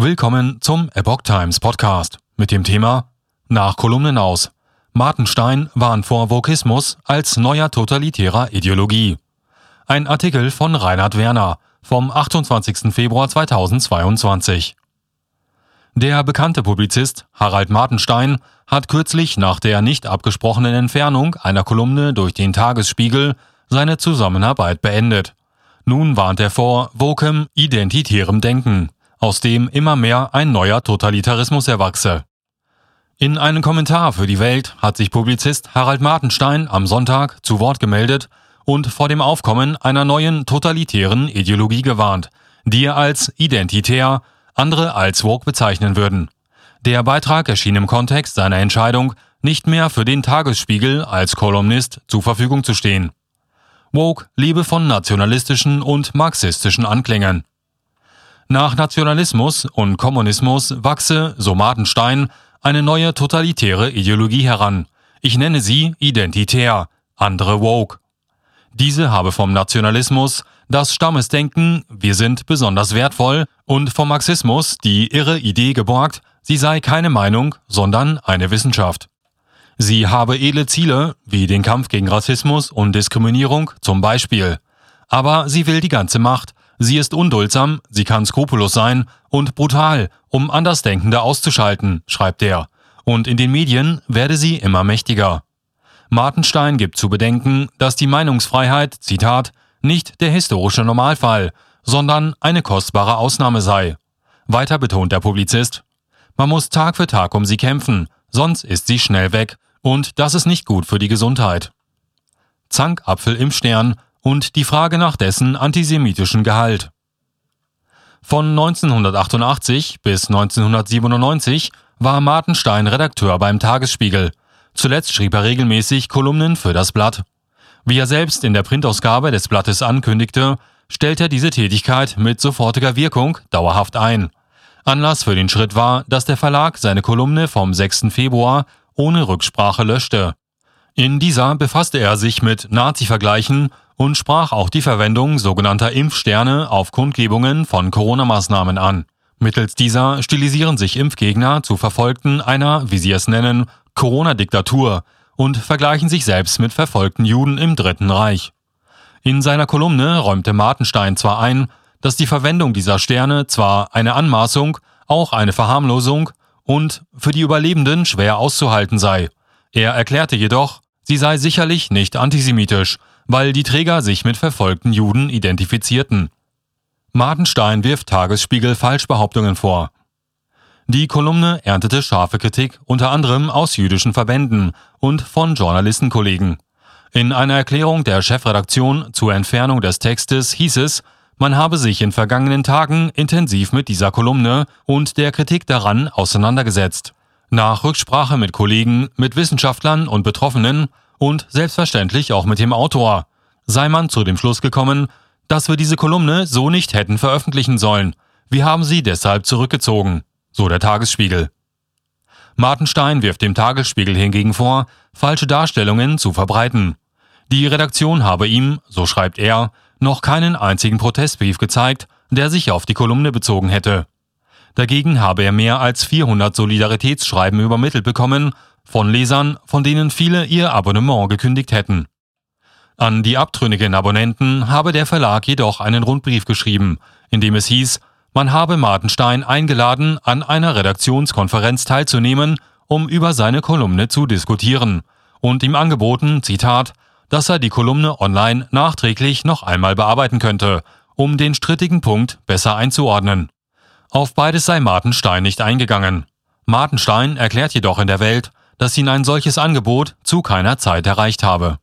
Willkommen zum Epoch Times Podcast mit dem Thema Nach Kolumnen aus. Martenstein warnt vor Vokismus als neuer totalitärer Ideologie. Ein Artikel von Reinhard Werner vom 28. Februar 2022. Der bekannte Publizist Harald Martenstein hat kürzlich nach der nicht abgesprochenen Entfernung einer Kolumne durch den Tagesspiegel seine Zusammenarbeit beendet. Nun warnt er vor wokem identitärem Denken aus dem immer mehr ein neuer Totalitarismus erwachse. In einem Kommentar für die Welt hat sich Publizist Harald Martenstein am Sonntag zu Wort gemeldet und vor dem Aufkommen einer neuen totalitären Ideologie gewarnt, die er als identitär, andere als woke bezeichnen würden. Der Beitrag erschien im Kontext seiner Entscheidung, nicht mehr für den Tagesspiegel als Kolumnist zur Verfügung zu stehen. Woke lebe von nationalistischen und marxistischen Anklängen. Nach Nationalismus und Kommunismus wachse, so Martenstein, eine neue totalitäre Ideologie heran. Ich nenne sie identitär, andere woke. Diese habe vom Nationalismus das Stammesdenken, wir sind besonders wertvoll, und vom Marxismus die irre Idee geborgt, sie sei keine Meinung, sondern eine Wissenschaft. Sie habe edle Ziele, wie den Kampf gegen Rassismus und Diskriminierung zum Beispiel. Aber sie will die ganze Macht, Sie ist unduldsam, sie kann skrupellos sein und brutal, um Andersdenkende auszuschalten, schreibt er. Und in den Medien werde sie immer mächtiger. Martenstein gibt zu bedenken, dass die Meinungsfreiheit, Zitat, nicht der historische Normalfall, sondern eine kostbare Ausnahme sei. Weiter betont der Publizist, man muss Tag für Tag um sie kämpfen, sonst ist sie schnell weg, und das ist nicht gut für die Gesundheit. Zankapfel im Stern und die Frage nach dessen antisemitischen Gehalt. Von 1988 bis 1997 war Martenstein Redakteur beim Tagesspiegel. Zuletzt schrieb er regelmäßig Kolumnen für das Blatt. Wie er selbst in der Printausgabe des Blattes ankündigte, stellt er diese Tätigkeit mit sofortiger Wirkung dauerhaft ein. Anlass für den Schritt war, dass der Verlag seine Kolumne vom 6. Februar ohne Rücksprache löschte. In dieser befasste er sich mit Nazi-Vergleichen und sprach auch die Verwendung sogenannter Impfsterne auf Kundgebungen von Corona-Maßnahmen an. Mittels dieser stilisieren sich Impfgegner zu Verfolgten einer, wie sie es nennen, Corona-Diktatur und vergleichen sich selbst mit verfolgten Juden im Dritten Reich. In seiner Kolumne räumte Martenstein zwar ein, dass die Verwendung dieser Sterne zwar eine Anmaßung, auch eine Verharmlosung und für die Überlebenden schwer auszuhalten sei. Er erklärte jedoch, sie sei sicherlich nicht antisemitisch, weil die Träger sich mit verfolgten Juden identifizierten. Martenstein wirft Tagesspiegel Falschbehauptungen vor. Die Kolumne erntete scharfe Kritik unter anderem aus jüdischen Verbänden und von Journalistenkollegen. In einer Erklärung der Chefredaktion zur Entfernung des Textes hieß es, man habe sich in vergangenen Tagen intensiv mit dieser Kolumne und der Kritik daran auseinandergesetzt. Nach Rücksprache mit Kollegen, mit Wissenschaftlern und Betroffenen und selbstverständlich auch mit dem Autor, sei man zu dem Schluss gekommen, dass wir diese Kolumne so nicht hätten veröffentlichen sollen. Wir haben sie deshalb zurückgezogen, so der Tagesspiegel. Martenstein wirft dem Tagesspiegel hingegen vor, falsche Darstellungen zu verbreiten. Die Redaktion habe ihm, so schreibt er, noch keinen einzigen Protestbrief gezeigt, der sich auf die Kolumne bezogen hätte. Dagegen habe er mehr als 400 Solidaritätsschreiben übermittelt bekommen von Lesern, von denen viele ihr Abonnement gekündigt hätten. An die abtrünnigen Abonnenten habe der Verlag jedoch einen Rundbrief geschrieben, in dem es hieß, man habe Martenstein eingeladen, an einer Redaktionskonferenz teilzunehmen, um über seine Kolumne zu diskutieren, und ihm angeboten, Zitat, dass er die Kolumne online nachträglich noch einmal bearbeiten könnte, um den strittigen Punkt besser einzuordnen. Auf beides sei Martenstein nicht eingegangen. Martenstein erklärt jedoch in der Welt, dass ihn ein solches Angebot zu keiner Zeit erreicht habe.